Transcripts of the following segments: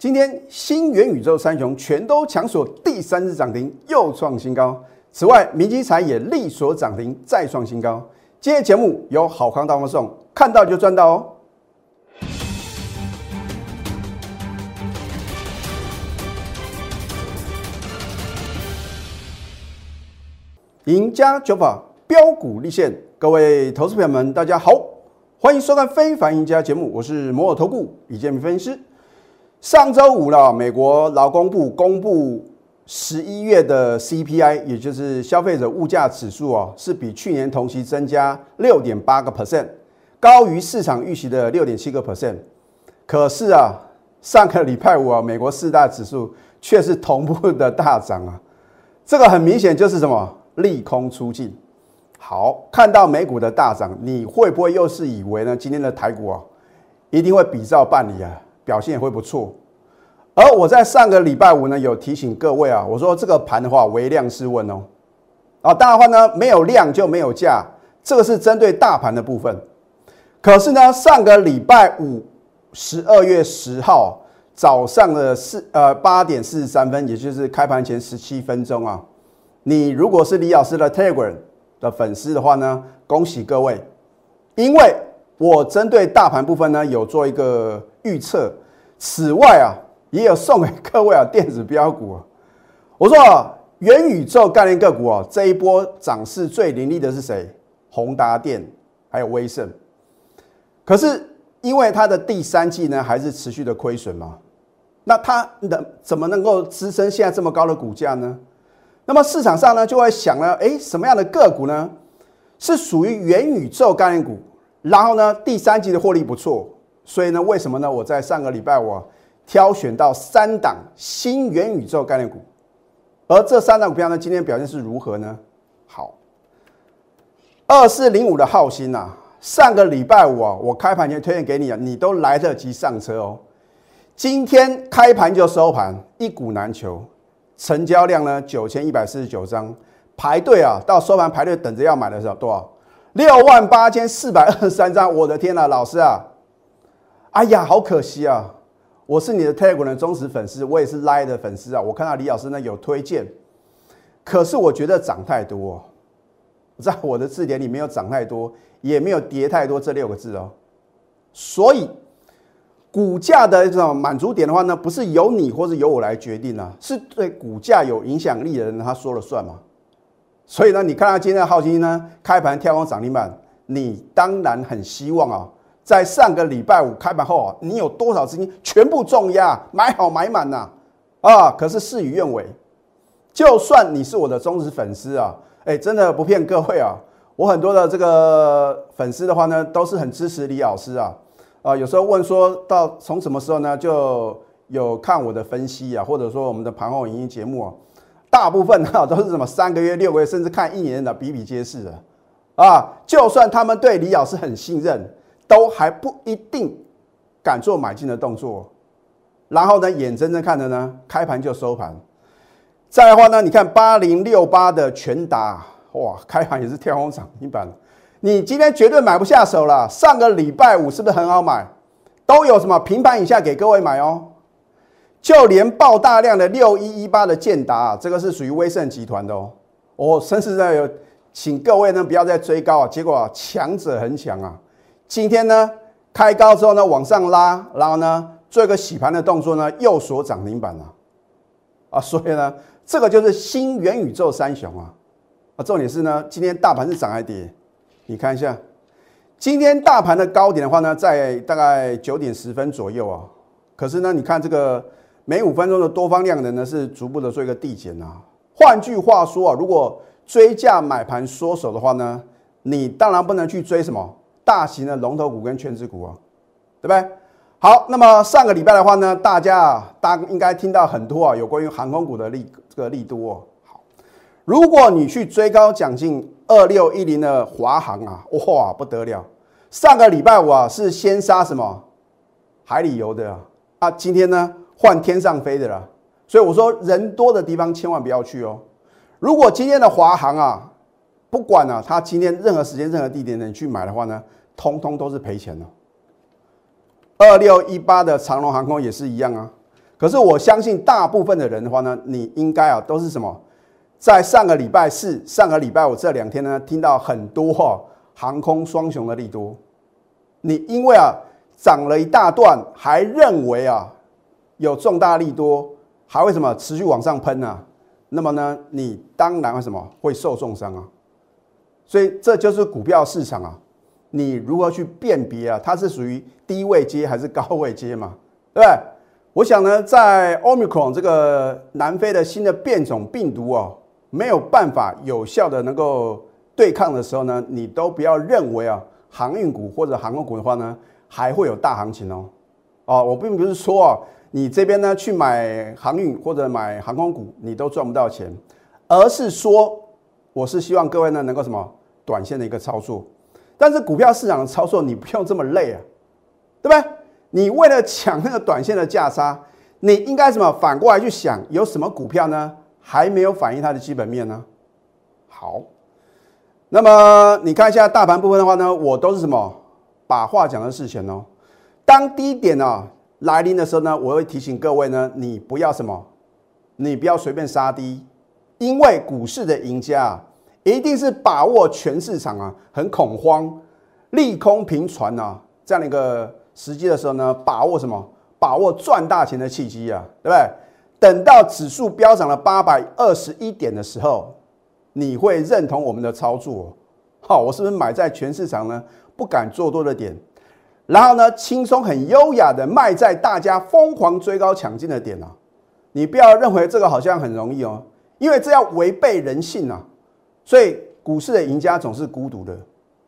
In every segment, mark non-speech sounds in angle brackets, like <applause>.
今天新元宇宙三雄全都强锁第三次涨停，又创新高。此外，明基材也力所涨停，再创新高。今天节目有好康大放送，看到就赚到哦。赢家九法标股立现，各位投资朋友们，大家好，欢迎收看《非凡赢家》节目，我是摩尔投顾李建明分析师。上周五了，美国劳工部公布十一月的 CPI，也就是消费者物价指数哦，是比去年同期增加六点八个 percent，高于市场预期的六点七个 percent。可是啊，上个礼拜五啊，美国四大指数却是同步的大涨啊，这个很明显就是什么利空出尽。好，看到美股的大涨，你会不会又是以为呢？今天的台股啊，一定会比照办理啊？表现也会不错，而我在上个礼拜五呢，有提醒各位啊，我说这个盘的话，微量试问哦，啊，当然话呢，没有量就没有价，这个是针对大盘的部分。可是呢，上个礼拜五，十二月十号早上的四呃八点四十三分，也就是开盘前十七分钟啊，你如果是李老师的 Telegram 的粉丝的话呢，恭喜各位，因为我针对大盘部分呢，有做一个。预测，此外啊，也有送给各位啊电子标股啊。我说啊，元宇宙概念个股啊，这一波涨势最凌厉的是谁？宏达电还有威盛。可是因为它的第三季呢，还是持续的亏损嘛，那它能怎么能够支撑现在这么高的股价呢？那么市场上呢，就会想了，哎，什么样的个股呢？是属于元宇宙概念股，然后呢，第三季的获利不错。所以呢，为什么呢？我在上个礼拜我挑选到三档新元宇宙概念股，而这三档股票呢，今天表现是如何呢？好，二四零五的浩鑫呐，上个礼拜五啊，我开盘前推荐给你啊，你都来得及上车哦。今天开盘就收盘，一股难求，成交量呢九千一百四十九张，排队啊，到收盘排队等着要买的时候多少？六万八千四百二十三张，我的天呐，老师啊！哎呀，好可惜啊！我是你的 Telegram 的忠实粉丝，我也是 Lie 的粉丝啊。我看到李老师呢有推荐，可是我觉得涨太多，在我的字典里没有涨太多，也没有跌太多这六个字哦。所以股价的这种满足点的话呢，不是由你或者由我来决定啊，是对股价有影响力的人他说了算嘛。所以呢，你看到今天的浩金呢开盘跳空涨停板，你当然很希望啊。在上个礼拜五开盘后啊，你有多少资金全部重压买好买满呐？啊，可是事与愿违。就算你是我的忠实粉丝啊，哎，真的不骗各位啊，我很多的这个粉丝的话呢，都是很支持李老师啊。啊，有时候问说到从什么时候呢，就有看我的分析啊，或者说我们的盘后影音节目啊，大部分啊都是什么三个月、六个月，甚至看一年的比比皆是的。啊，就算他们对李老师很信任。都还不一定敢做买进的动作，然后呢，眼睁睁看着呢，开盘就收盘。再的话呢，你看八零六八的全达，哇，开盘也是跳空涨停板，你今天绝对买不下手了。上个礼拜五是不是很好买？都有什么平盘以下给各位买哦。就连爆大量的六一一八的建达，这个是属于威盛集团的哦。我甚至在有请各位呢不要再追高啊，结果强者恒强啊。今天呢，开高之后呢，往上拉，然后呢，做一个洗盘的动作呢，又锁涨停板了，啊，所以呢，这个就是新元宇宙三雄啊，啊，重点是呢，今天大盘是涨还跌？你看一下，今天大盘的高点的话呢，在大概九点十分左右啊，可是呢，你看这个每五分钟的多方量能呢，是逐步的做一个递减啊。换句话说啊，如果追价买盘缩手的话呢，你当然不能去追什么。大型的龙头股跟全职股啊，对不对？好，那么上个礼拜的话呢，大家啊，大家应该听到很多啊，有关于航空股的利这个利多哦。好，如果你去追高讲进二六一零的华航啊，哇，不得了！上个礼拜五啊，是先杀什么海里游的啊，啊，今天呢换天上飞的了。所以我说，人多的地方千万不要去哦。如果今天的华航啊，不管啊，他今天任何时间、任何地点你去买的话呢？通通都是赔钱的。二六一八的长龙航空也是一样啊。可是我相信大部分的人的话呢，你应该啊都是什么？在上个礼拜四、上个礼拜五这两天呢，听到很多哈航空双雄的利多，你因为啊涨了一大段，还认为啊有重大利多，还会什么持续往上喷呢？那么呢，你当然会什么会受重伤啊？所以这就是股票市场啊，你如何去辨别啊？它是属于低位接还是高位接嘛？对不对？我想呢，在 Omicron 这个南非的新的变种病毒哦。没有办法有效的能够对抗的时候呢，你都不要认为啊，航运股或者航空股的话呢，还会有大行情哦。哦，我并不是说啊，你这边呢去买航运或者买航空股，你都赚不到钱，而是说，我是希望各位呢能够什么短线的一个操作。但是股票市场的操作你不用这么累啊，对不对？你为了抢那个短线的价差，你应该什么反过来去想，有什么股票呢？还没有反映它的基本面呢。好，那么你看一下大盘部分的话呢，我都是什么把话讲的事前哦。当低点呢来临的时候呢，我会提醒各位呢，你不要什么，你不要随便杀低，因为股市的赢家啊一定是把握全市场啊很恐慌、利空频传啊这样的一个时机的时候呢，把握什么？把握赚大钱的契机啊，对不对？等到指数飙涨了八百二十一点的时候，你会认同我们的操作？好，我是不是买在全市场呢不敢做多的点，然后呢轻松很优雅的卖在大家疯狂追高抢进的点啊？你不要认为这个好像很容易哦，因为这要违背人性啊。所以股市的赢家总是孤独的。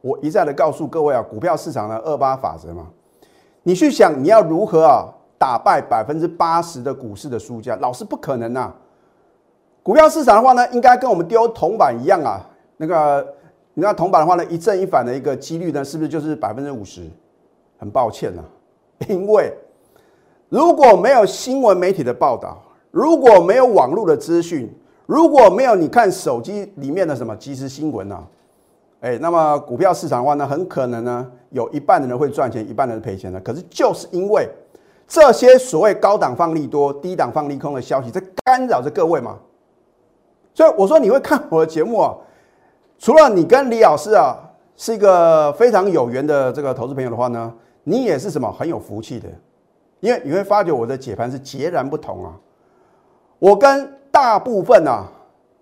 我一再的告诉各位啊，股票市场的二八法则嘛，你去想你要如何啊？打败百分之八十的股市的输家，老师不可能呐！股票市场的话呢，应该跟我们丢铜板一样啊。那个，你看铜板的话呢，一正一反的一个几率呢，是不是就是百分之五十？很抱歉呐，因为如果没有新闻媒体的报道，如果没有网络的资讯，如果没有你看手机里面的什么即时新闻呢？哎，那么股票市场的话呢，很可能呢，有一半的人会赚钱，一半的人赔钱的。可是就是因为。这些所谓高档放利多、低档放利空的消息，在干扰着各位嘛？所以我说你会看我的节目啊，除了你跟李老师啊是一个非常有缘的这个投资朋友的话呢，你也是什么很有福气的，因为你会发觉我的解盘是截然不同啊。我跟大部分啊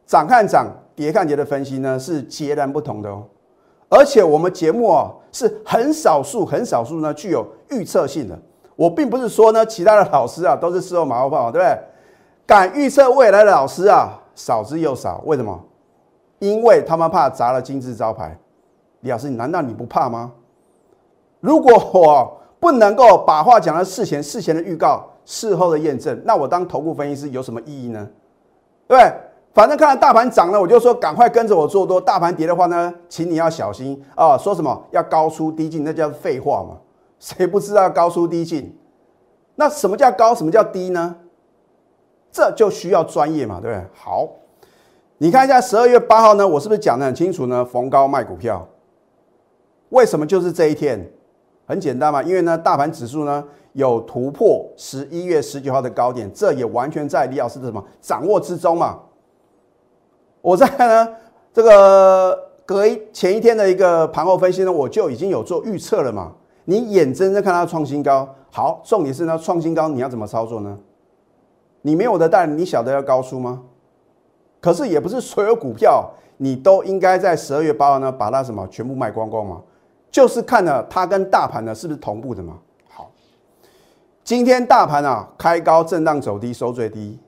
涨看涨、跌看跌的分析呢是截然不同的哦，而且我们节目啊是很少数、很少数呢具有预测性的。我并不是说呢，其他的老师啊都是事后马后炮，对不对？敢预测未来的老师啊少之又少。为什么？因为他们怕砸了金字招牌。李老师，难道你不怕吗？如果我不能够把话讲到事前，事前的预告，事后的验证，那我当头部分析师有什么意义呢？对不对？反正看到大盘涨了，我就说赶快跟着我做多；大盘跌的话呢，请你要小心啊！说什么要高出低进，那叫废话嘛。谁不知道高出低进？那什么叫高？什么叫低呢？这就需要专业嘛，对不对？好，你看一下十二月八号呢，我是不是讲的很清楚呢？逢高卖股票，为什么就是这一天？很简单嘛，因为呢，大盘指数呢有突破十一月十九号的高点，这也完全在李老师的什么掌握之中嘛。我在呢这个隔一前一天的一个盘后分析呢，我就已经有做预测了嘛。你眼睁睁看它创新高，好，重点是呢，创新高你要怎么操作呢？你没有的带，你晓得要高出吗？可是也不是所有股票你都应该在十二月八号呢把它什么全部卖光光嘛，就是看了它跟大盘呢是不是同步的嘛。好，今天大盘啊开高震荡走低收最低，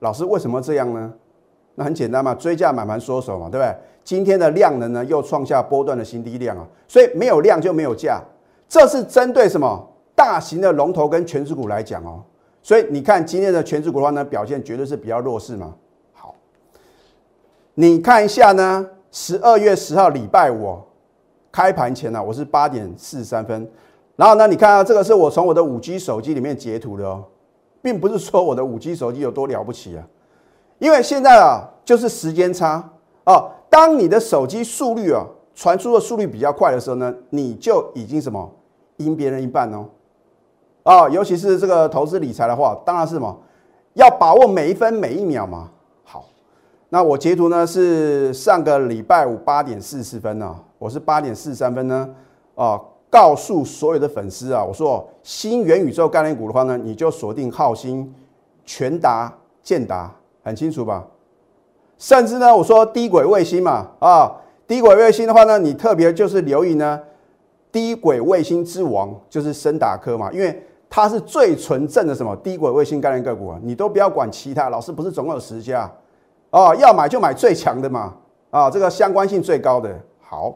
老师为什么这样呢？那很简单嘛，追价买盘缩手嘛，对不对？今天的量能呢又创下波段的新低量啊，所以没有量就没有价。这是针对什么大型的龙头跟全指股来讲哦，所以你看今天的全指股的话呢，表现绝对是比较弱势嘛。好，你看一下呢，十二月十号礼拜五开盘前呢，我是八点四十三分，然后呢，你看啊，这个是我从我的五 G 手机里面截图的哦，并不是说我的五 G 手机有多了不起啊，因为现在啊就是时间差。哦，当你的手机速率啊传输的速率比较快的时候呢，你就已经什么？赢别人一半哦，啊，尤其是这个投资理财的话，当然是什么，要把握每一分每一秒嘛。好，那我截图呢是上个礼拜五八点四十分呢，我是八点四十三分呢，啊，告诉所有的粉丝啊，我说新元宇宙概念股的话呢，你就锁定浩鑫、全达、建达，很清楚吧？甚至呢，我说低轨卫星嘛，啊，低轨卫星的话呢，你特别就是留意呢，低轨卫星之王就是深达科嘛，因为它是最纯正的什么低轨卫星概念个股啊，你都不要管其他，老师不是总共有十家，哦，要买就买最强的嘛，啊，这个相关性最高的。好，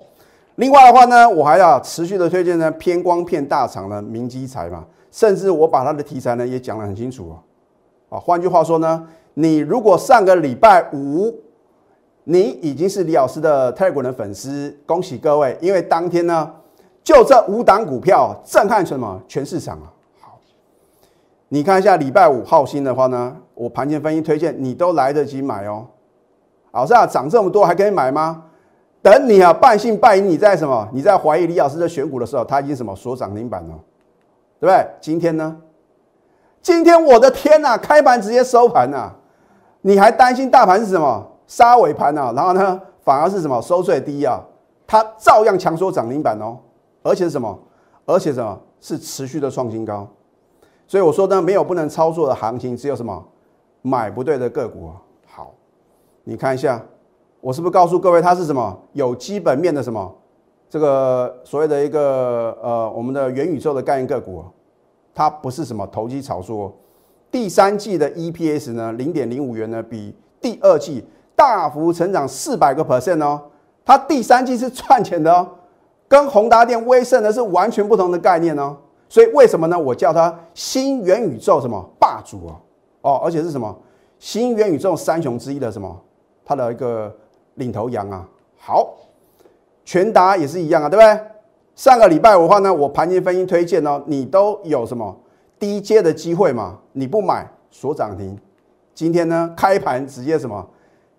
另外的话呢，我还要持续的推荐呢偏光片大厂的明基材嘛，甚至我把它的题材呢也讲得很清楚啊，啊，换句话说呢。你如果上个礼拜五，你已经是李老师的泰国人粉丝，恭喜各位，因为当天呢，就这五档股票震撼什么全市场啊！好，你看一下礼拜五浩鑫的话呢，我盘前分析推荐你都来得及买哦。老师啊，涨这么多还可以买吗？等你啊半信半疑，你在什么？你在怀疑李老师的选股的时候，他已经什么锁涨停板了，对不对？今天呢？今天我的天呐，开盘直接收盘呐！你还担心大盘是什么杀尾盘呢？然后呢，反而是什么收最低啊？它照样强说涨停板哦，而且是什么？而且什么是持续的创新高？所以我说呢，没有不能操作的行情，只有什么买不对的个股。好，你看一下，我是不是告诉各位它是什么有基本面的什么这个所谓的一个呃我们的元宇宙的概念个股，它不是什么投机炒作。第三季的 EPS 呢，零点零五元呢，比第二季大幅成长四百个 percent 哦。它第三季是赚钱的哦，跟宏达电、威盛呢是完全不同的概念哦。所以为什么呢？我叫它新元宇宙什么霸主啊？哦，而且是什么新元宇宙三雄之一的什么它的一个领头羊啊。好，全达也是一样啊，对不对？上个礼拜五的话呢，我盘前分析推荐哦，你都有什么？低阶的机会嘛，你不买锁涨停。今天呢，开盘直接什么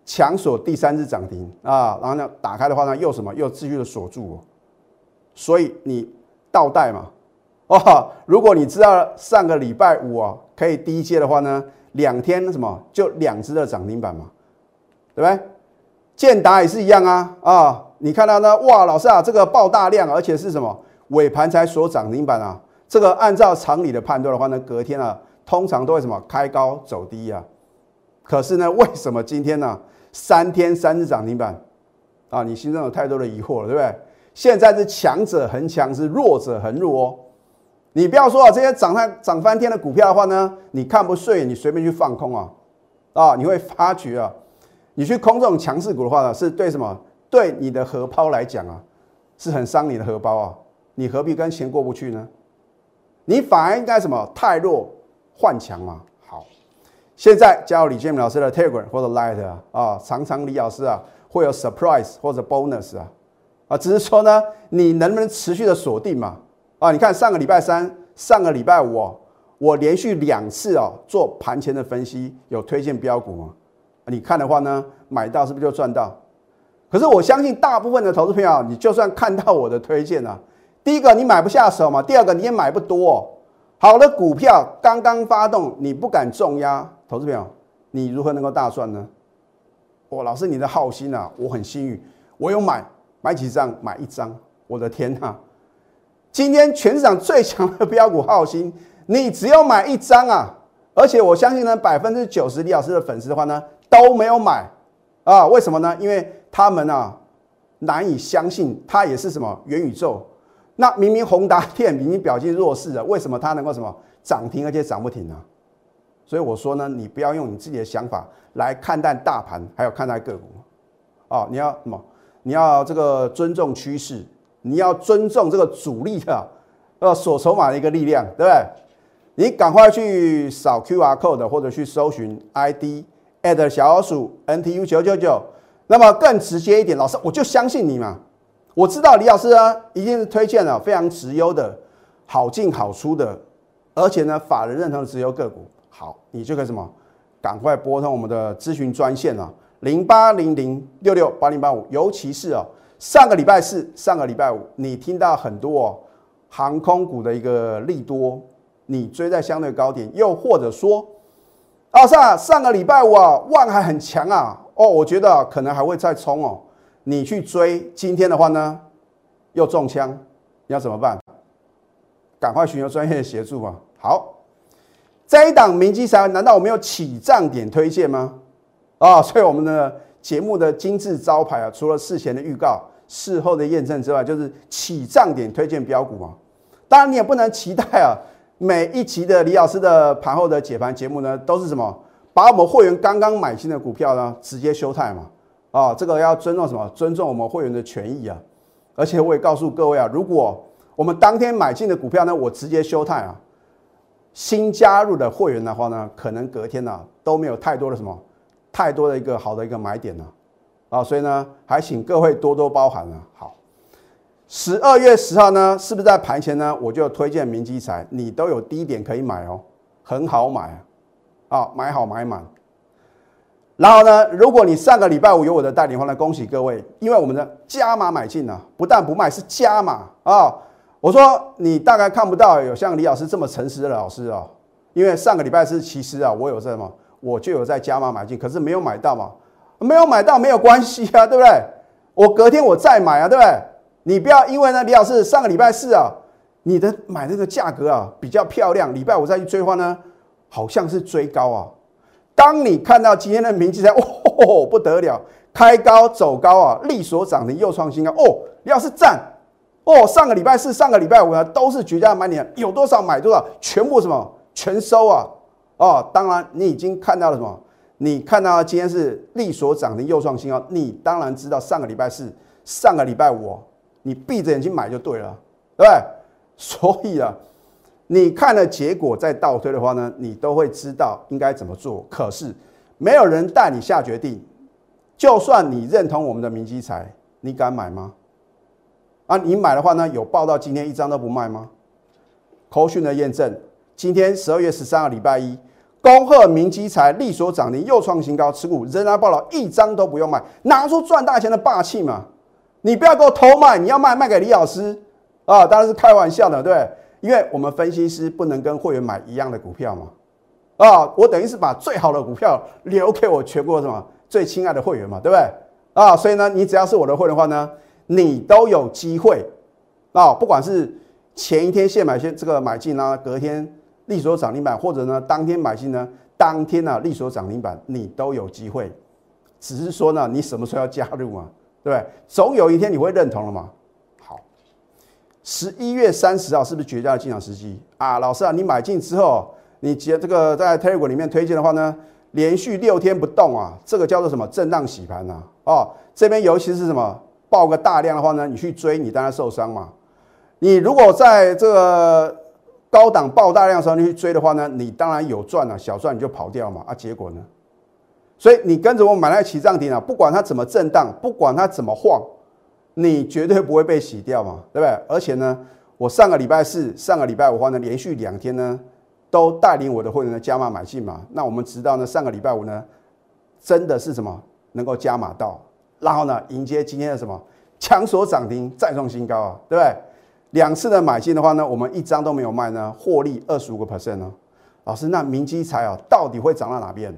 强锁第三只涨停啊，然后呢，打开的话呢，又什么又继续的锁住。所以你倒带嘛，哦，如果你知道上个礼拜五啊可以低阶的话呢，两天什么就两只的涨停板嘛，对不对？建达也是一样啊啊，你看到呢，哇，老师啊，这个爆大量，而且是什么尾盘才锁涨停板啊。这个按照常理的判断的话呢，隔天啊，通常都会什么开高走低啊。可是呢，为什么今天呢，三天三日涨停板啊？你心中有太多的疑惑了，对不对？现在是强者恒强，是弱者恒弱哦。你不要说啊，这些涨翻涨翻天的股票的话呢，你看不顺眼，你随便去放空啊啊！你会发觉啊，你去空这种强势股的话呢，是对什么？对你的荷包来讲啊，是很伤你的荷包啊。你何必跟钱过不去呢？你反而应该什么？太弱换强嘛。好，现在加入李建明老师的 Telegram 或者 Light 啊，啊，常常李老师啊会有 surprise 或者 bonus 啊，啊，只是说呢，你能不能持续的锁定嘛？啊，你看上个礼拜三、上个礼拜五哦，我连续两次哦做盘前的分析，有推荐标股吗？你看的话呢，买到是不是就赚到？可是我相信大部分的投资朋友，你就算看到我的推荐啊。第一个你买不下手嘛，第二个你也买不多。好的股票刚刚发动，你不敢重压，投资朋友，你如何能够大赚呢？哇，老师你的好心啊，我很幸运，我有买，买几张？买一张。我的天呐，今天全市场最强的标股好心，你只要买一张啊！而且我相信呢，百分之九十李老师的粉丝的话呢都没有买啊？为什么呢？因为他们啊难以相信，它也是什么元宇宙。那明明宏达电已经表现弱势了，为什么它能够什么涨停而且涨不停呢？所以我说呢，你不要用你自己的想法来看待大盘，还有看待个股，哦，你要什么？你要这个尊重趋势，你要尊重这个主力的呃锁筹码的一个力量，对不对？你赶快去扫 Q R code 或者去搜寻 I D at 小老鼠 N T U 九九九，那么更直接一点，老师我就相信你嘛。我知道李老师啊，一定是推荐了非常直优的、好进好出的，而且呢，法人认同的直优个股。好，你就可以什么，赶快拨通我们的咨询专线啊，零八零零六六八零八五。尤其是啊，上个礼拜四、上个礼拜五，你听到很多哦，航空股的一个利多你追在相对高点，又或者说，啊上上个礼拜五啊，万还很强啊，哦，我觉得可能还会再冲哦，你去追，今天的话呢，又中枪，你要怎么办？赶快寻求专业的协助吧。好，这一档明基财，难道我们有起涨点推荐吗？啊，所以我们的节目的精致招牌啊，除了事前的预告、事后的验证之外，就是起涨点推荐标股嘛。当然，你也不能期待啊，每一集的李老师的盘后的解盘节目呢，都是什么把我们会员刚刚买进的股票呢，直接休态嘛。啊，这个要尊重什么？尊重我们会员的权益啊。而且我也告诉各位啊，如果我们当天买进的股票呢，我直接休态啊。新加入的会员的话呢，可能隔天呢都没有太多的什么太多的一个好的一个买点呢，啊，所以呢还请各位多多包涵啊。好，十二月十号呢，是不是在盘前呢？我就推荐明基财，你都有低点可以买哦，很好买啊，啊，买好买满。然后呢，如果你上个礼拜五有我的带领的话呢，恭喜各位，因为我们的加码买进呢，不但不卖，是加码啊。我说你大概看不到有像李老师这么诚实的老师啊，因为上个礼拜是其实啊，我有在嘛，我就有在加码买进，可是没有买到嘛，没有买到没有关系啊，对不对？我隔天我再买啊，对不对？你不要因为呢，李老师上个礼拜四啊，你的买那个价格啊比较漂亮，礼拜五再去追的话呢，好像是追高啊。当你看到今天的名气才哦不得了，开高走高啊，力所涨停又创新高哦，李老师赞哦！上个礼拜四、上个礼拜五呢都是绝佳买点，有多少买多少，全部什么全收啊！哦，当然你已经看到了什么？你看到今天是力所涨停又创新高，你当然知道上个礼拜四、上个礼拜五，你闭着眼睛买就对了，对不对？所以啊。你看了结果再倒推的话呢，你都会知道应该怎么做。可是没有人带你下决定，就算你认同我们的明基财，你敢买吗？啊，你买的话呢，有报到今天一张都不卖吗？口讯的验证，今天十二月十三号礼拜一，恭贺明基财利所涨停又创新高，持股仍然报了一张都不用卖，拿出赚大钱的霸气嘛！你不要给我偷卖，你要卖卖给李老师。啊，当然是开玩笑的，对。因为我们分析师不能跟会员买一样的股票嘛，啊，我等于是把最好的股票留给我全国什么最亲爱的会员嘛，对不对？啊，所以呢，你只要是我的会员的话呢，你都有机会。啊，不管是前一天现买先这个买进呢，隔天利索涨停板，或者呢当天买进呢，当天呢利索涨停板，你都有机会，只是说呢，你什么时候要加入嘛，对不对？总有一天你会认同了嘛。好十一月三十号是不是绝佳的进场时机啊？老师啊，你买进之后，你接这个在 Telegram 里面推荐的话呢，连续六天不动啊，这个叫做什么震荡洗盘呐？哦，这边尤其是什么爆个大量的话呢，你去追，你当然受伤嘛。你如果在这个高档爆大量的时候你去追的话呢，你当然有赚了，小赚你就跑掉嘛。啊，结果呢？所以你跟着我买来起涨停啊，不管它怎么震荡，不管它怎么晃。你绝对不会被洗掉嘛，对不对？而且呢，我上个礼拜四、上个礼拜五话呢，连续两天呢，都带领我的会员呢加码买进嘛。那我们知道呢，上个礼拜五呢，真的是什么能够加码到，然后呢，迎接今天的什么强锁涨停再创新高啊，对不对？两次的买进的话呢，我们一张都没有卖呢，获利二十五个 percent 呢。老师，那明基财啊，到底会涨到哪边？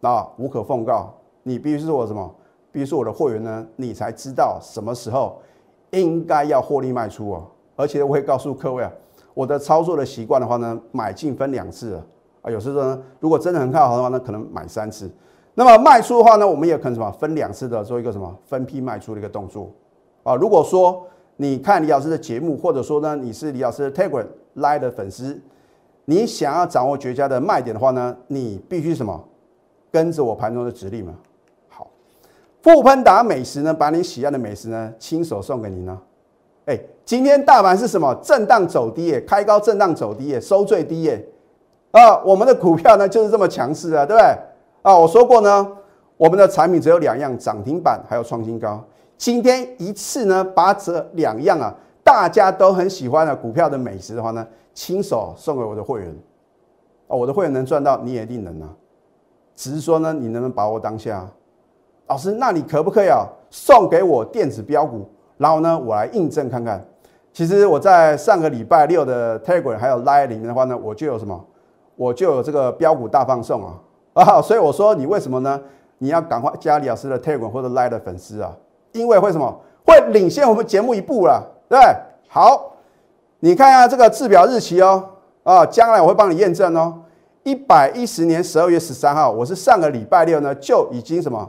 那无可奉告，你必须是我什么？比如说我的会员呢，你才知道什么时候应该要获利卖出哦。而且我会告诉各位啊，我的操作的习惯的话呢，买进分两次啊。啊有时候呢，如果真的很看好的话呢，可能买三次。那么卖出的话呢，我们也可能什么分两次的做一个什么分批卖出的一个动作啊。如果说你看李老师的节目，或者说呢你是李老师的 Telegram 来的粉丝，你想要掌握绝佳的卖点的话呢，你必须什么跟着我盘中的指令嘛。好富喷达美食呢，把你喜爱的美食呢，亲手送给你呢。哎，今天大盘是什么？震荡走低耶，开高震荡走低耶，收最低耶。啊，我们的股票呢就是这么强势啊，对不对？啊，我说过呢，我们的产品只有两样，涨停板还有创新高。今天一次呢，把这两样啊，大家都很喜欢的股票的美食的话呢，亲手送给我的会员。啊，我的会员能赚到，你也一定能啊。只是说呢，你能不能把握当下？老师，那你可不可以啊送给我电子标股，然后呢，我来印证看看。其实我在上个礼拜六的 Telegram 还有 Line 里面的话呢，我就有什么，我就有这个标股大放送啊 <laughs> 啊，所以我说你为什么呢？你要赶快加李老师的 Telegram 或者 Line 的粉丝啊，因为为什么会领先我们节目一步了，对不对？好，你看一下这个制表日期哦，啊，将来我会帮你验证哦。一百一十年十二月十三号，我是上个礼拜六呢就已经什么，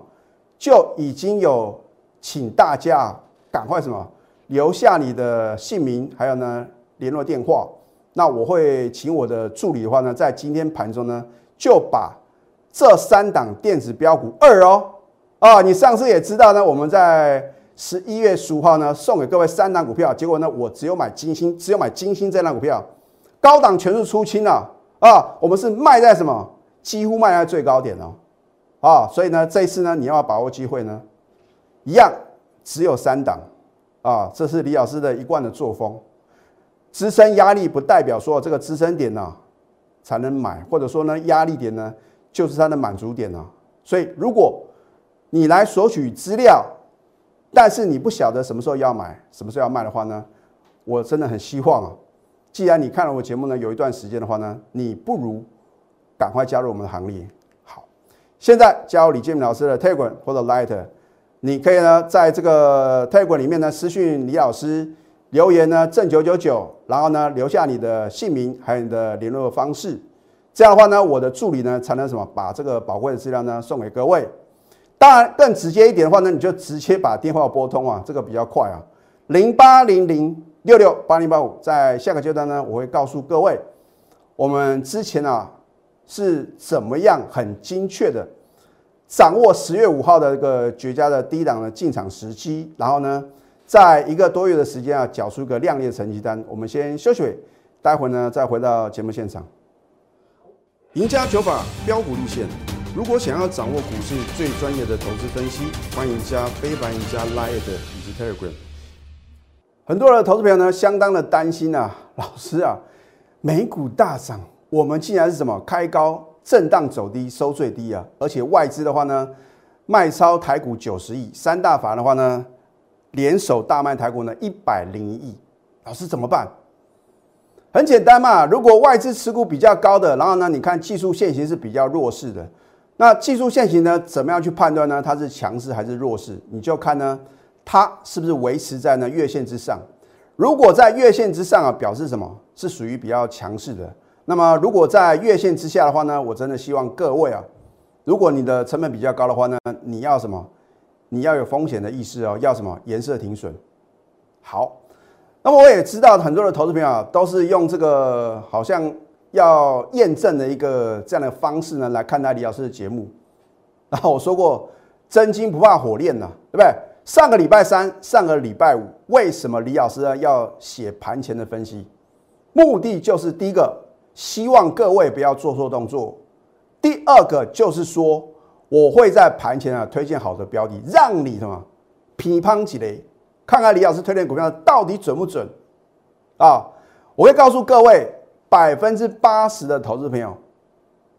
就已经有请大家赶快什么。留下你的姓名，还有呢联络电话。那我会请我的助理的话呢，在今天盘中呢，就把这三档电子标股二哦啊，你上次也知道呢，我们在十一月十五号呢送给各位三档股票，结果呢我只有买金星，只有买金星这档股票，高档全数出清了啊，啊我们是卖在什么？几乎卖在最高点哦啊，所以呢这一次呢你要把握机会呢，一样只有三档。啊，这是李老师的一贯的作风。支撑压力不代表说这个支撑点呢才能买，或者说呢压力点呢就是它的满足点呢。所以如果你来索取资料，但是你不晓得什么时候要买，什么时候要卖的话呢，我真的很希望啊，既然你看了我节目呢有一段时间的话呢，你不如赶快加入我们的行列。好，现在加入李建明老师的 Telegram 或者 Light。你可以呢，在这个 Telegram 里面呢，私讯李老师留言呢，正九九九，然后呢，留下你的姓名还有你的联络方式，这样的话呢，我的助理呢才能什么，把这个宝贵的资料呢送给各位。当然，更直接一点的话呢，你就直接把电话拨通啊，这个比较快啊，零八零零六六八零八五。在下个阶段呢，我会告诉各位，我们之前啊是怎么样很精确的。掌握十月五号的一个绝佳的低档的进场时机，然后呢，在一个多月的时间啊，缴出一个亮丽的成绩单。我们先休息，待会呢再回到节目现场。赢家九法标股立线，如果想要掌握股市最专业的投资分析，欢迎加非凡、赢家 Line 以及 Telegram。很多的投资朋友呢，相当的担心啊，<laughs> 老师啊，美股大涨，我们竟然是什么开高？震荡走低，收最低啊！而且外资的话呢，卖超台股九十亿，三大法的话呢，联手大卖台股呢一百零一亿。老师怎么办？很简单嘛，如果外资持股比较高的，然后呢，你看技术线型是比较弱势的，那技术线型呢，怎么样去判断呢？它是强势还是弱势？你就看呢，它是不是维持在呢月线之上？如果在月线之上啊，表示什么？是属于比较强势的。那么，如果在月线之下的话呢，我真的希望各位啊，如果你的成本比较高的话呢，你要什么？你要有风险的意识哦，要什么？颜色停损。好，那么我也知道很多的投资朋友都是用这个好像要验证的一个这样的方式呢来看待李老师的节目。然后我说过，真金不怕火炼呐，对不对？上个礼拜三、上个礼拜五，为什么李老师呢要写盘前的分析？目的就是第一个。希望各位不要做错动作。第二个就是说，我会在盘前啊推荐好的标的，让你什么批判几雷，看看李老师推荐股票到底准不准啊？我会告诉各位，百分之八十的投资朋友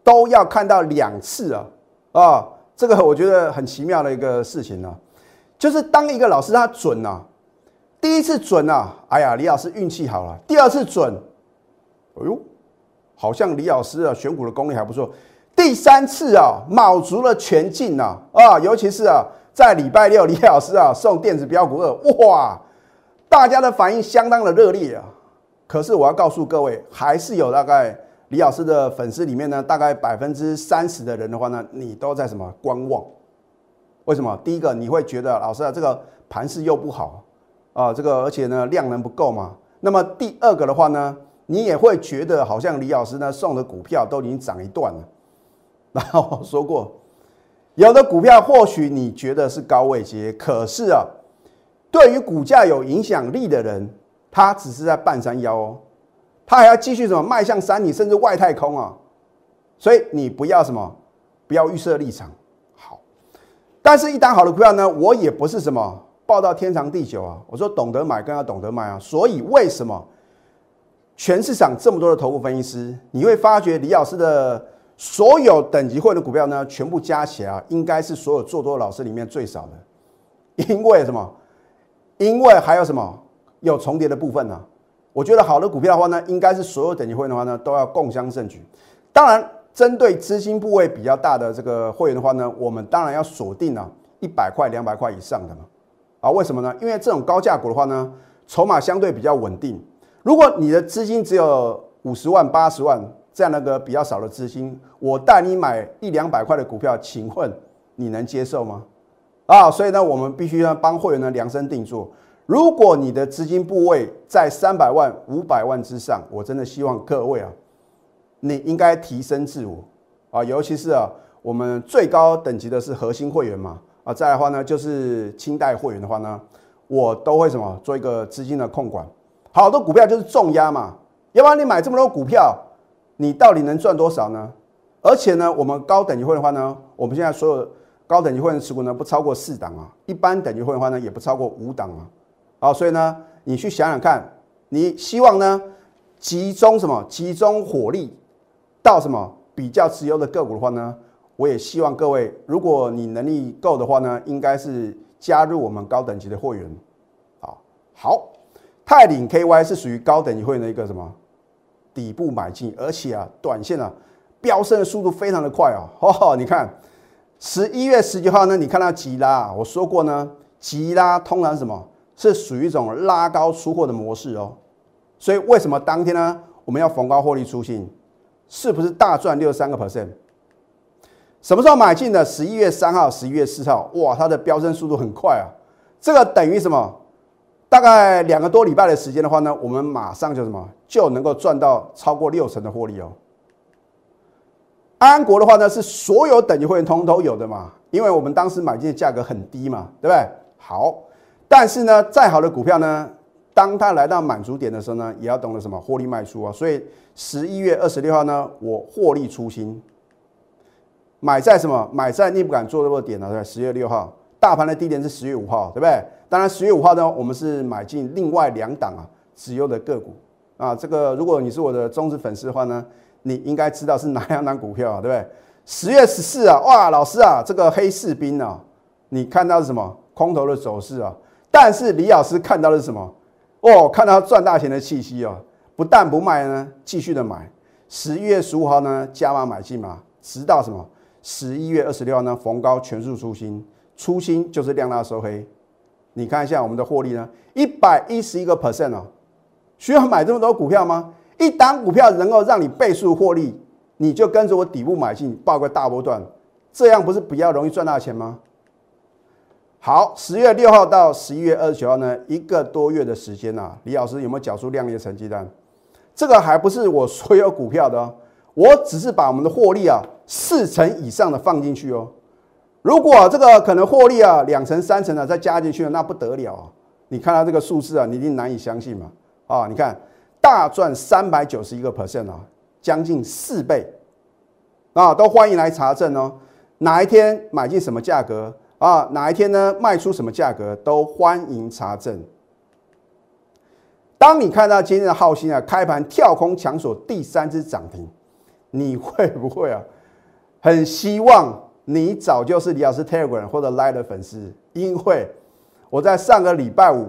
都要看到两次啊啊！这个我觉得很奇妙的一个事情呢，就是当一个老师他准啊，第一次准啊，哎呀，李老师运气好了；第二次准，哎呦。好像李老师啊选股的功力还不错，第三次啊卯足了全劲呐啊，尤其是啊在礼拜六 <laughs> 李老师啊送电子标股二，哇，大家的反应相当的热烈啊。可是我要告诉各位，还是有大概李老师的粉丝里面呢，大概百分之三十的人的话呢，你都在什么观望？为什么？第一个你会觉得老师啊这个盘势又不好啊，这个而且呢量能不够嘛。那么第二个的话呢？你也会觉得好像李老师呢送的股票都已经涨一段了。<laughs> 然后我说过，有的股票或许你觉得是高位接，可是啊，对于股价有影响力的人，他只是在半山腰哦，他还要继续什么迈向山顶，甚至外太空啊。所以你不要什么，不要预设立场。但是一单好的股票呢，我也不是什么报到天长地久啊。我说懂得买更要懂得卖啊。所以为什么？全市场这么多的头部分析师，你会发觉李老师的所有等级会的股票呢，全部加起来啊，应该是所有做多老师里面最少的。因为什么？因为还有什么有重叠的部分呢。我觉得好的股票的话呢，应该是所有等级会的话呢，都要共襄盛举。当然，针对资金部位比较大的这个会员的话呢，我们当然要锁定啊一百块、两百块以上的嘛。啊，为什么呢？因为这种高价股的话呢，筹码相对比较稳定。如果你的资金只有五十万、八十万这样的个比较少的资金，我带你买一两百块的股票，请问你能接受吗？啊，所以呢，我们必须要帮会员呢量身定做。如果你的资金部位在三百万、五百万之上，我真的希望各位啊，你应该提升自我啊，尤其是啊，我们最高等级的是核心会员嘛。啊，再来的话呢，就是清代会员的话呢，我都会什么做一个资金的控管。好多股票就是重压嘛，要不然你买这么多股票，你到底能赚多少呢？而且呢，我们高等级会的话呢，我们现在所有高等级会员持股呢不超过四档啊，一般等级会的话呢也不超过五档啊。好，所以呢，你去想想看，你希望呢集中什么？集中火力到什么比较持有的个股的话呢？我也希望各位，如果你能力够的话呢，应该是加入我们高等级的会员。好，好，泰领 KY 是属于高等级会员的一个什么底部买进，而且啊，短线啊飙升的速度非常的快哦。<laughs> 哦，你看十一月十九号呢，你看到吉拉，我说过呢，吉拉通常什么是属于一种拉高出货的模式哦。所以为什么当天呢，我们要逢高获利出新，是不是大赚六十三个 percent？什么时候买进的？十一月三号、十一月四号，哇，它的飙升速度很快啊！这个等于什么？大概两个多礼拜的时间的话呢，我们马上就什么就能够赚到超过六成的获利哦。安国的话呢，是所有等级会员通都有的嘛，因为我们当时买进的价格很低嘛，对不对？好，但是呢，再好的股票呢，当它来到满足点的时候呢，也要懂得什么获利卖出啊。所以十一月二十六号呢，我获利出新。买在什么？买在你不敢做的点呢？对，十月六号，大盘的低点是十月五号，对不对？当然，十月五号呢，我们是买进另外两档啊，持有的个股啊。这个，如果你是我的忠实粉丝的话呢，你应该知道是哪两档股票啊，对不对？十月十四啊，哇，老师啊，这个黑士兵啊，你看到是什么？空头的走势啊。但是李老师看到的是什么？哦，看到赚大钱的气息哦，不但不卖呢，继续的买。十一月十五号呢，加码买进嘛，直到什么？十一月二十六号呢，逢高全数出新，出新就是量大收黑。你看一下我们的获利呢，一百一十一个 percent 哦，需要买这么多股票吗？一档股票能够让你倍数获利，你就跟着我底部买进，报个大波段，这样不是比较容易赚大钱吗？好，十月六号到十一月二十九号呢，一个多月的时间呐，李老师有没有缴出亮丽的成绩单？这个还不是我所有股票的哦。我只是把我们的获利啊四成以上的放进去哦，如果这个可能获利啊两成三成的再加进去那不得了啊！你看到这个数字啊，你一定难以相信嘛啊！你看大赚三百九十一个 percent 啊，将近四倍啊！都欢迎来查证哦，哪一天买进什么价格啊？哪一天呢卖出什么价格都欢迎查证。当你看到今天的浩鑫啊开盘跳空抢锁第三只涨停。你会不会啊？很希望你早就是李老师 Telegram 或者 Line 的粉丝，因为我在上个礼拜五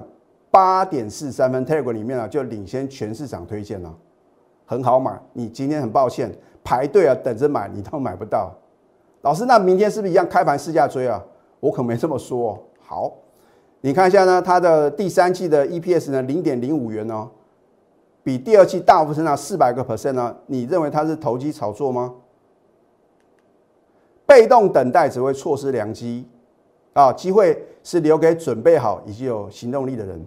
八点四三分 Telegram 里面啊，就领先全市场推荐了，很好买。你今天很抱歉排队啊，等着买你都买不到。老师，那明天是不是一样开盘试价追啊？我可没这么说。好，你看一下呢，它的第三季的 EPS 呢，零点零五元哦。比第二季大幅增长四百个 percent 呢？你认为它是投机炒作吗？被动等待只会错失良机啊！机会是留给准备好以及有行动力的人。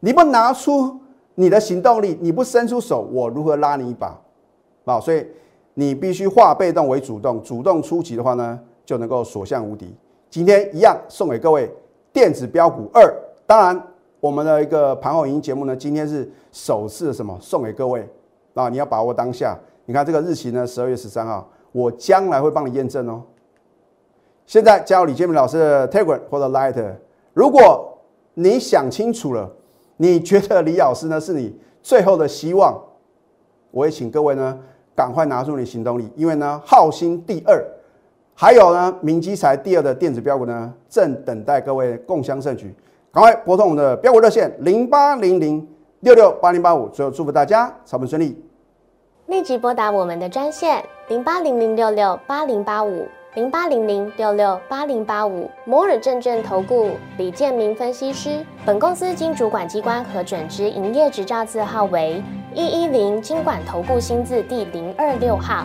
你不拿出你的行动力，你不伸出手，我如何拉你一把？啊！所以你必须化被动为主动，主动出击的话呢，就能够所向无敌。今天一样送给各位电子标股二，当然。我们的一个盘后影音节目呢，今天是首次什么送给各位啊？你要把握当下。你看这个日期呢，十二月十三号，我将来会帮你验证哦。现在加入李建明老师的 Telegram 或者 Light，如果你想清楚了，你觉得李老师呢是你最后的希望，我也请各位呢赶快拿出你行动力，因为呢浩鑫第二，还有呢明基财第二的电子标股呢正等待各位共襄盛举。赶快拨通我们的标股热线零八零零六六八零八五。最后祝福大家操盘顺利。立即拨打我们的专线零八零零六六八零八五零八零零六六八零八五摩尔证券投顾李建明分析师。本公司经主管机关核准之营业执照字号为一一零金管投顾新字第零二六号。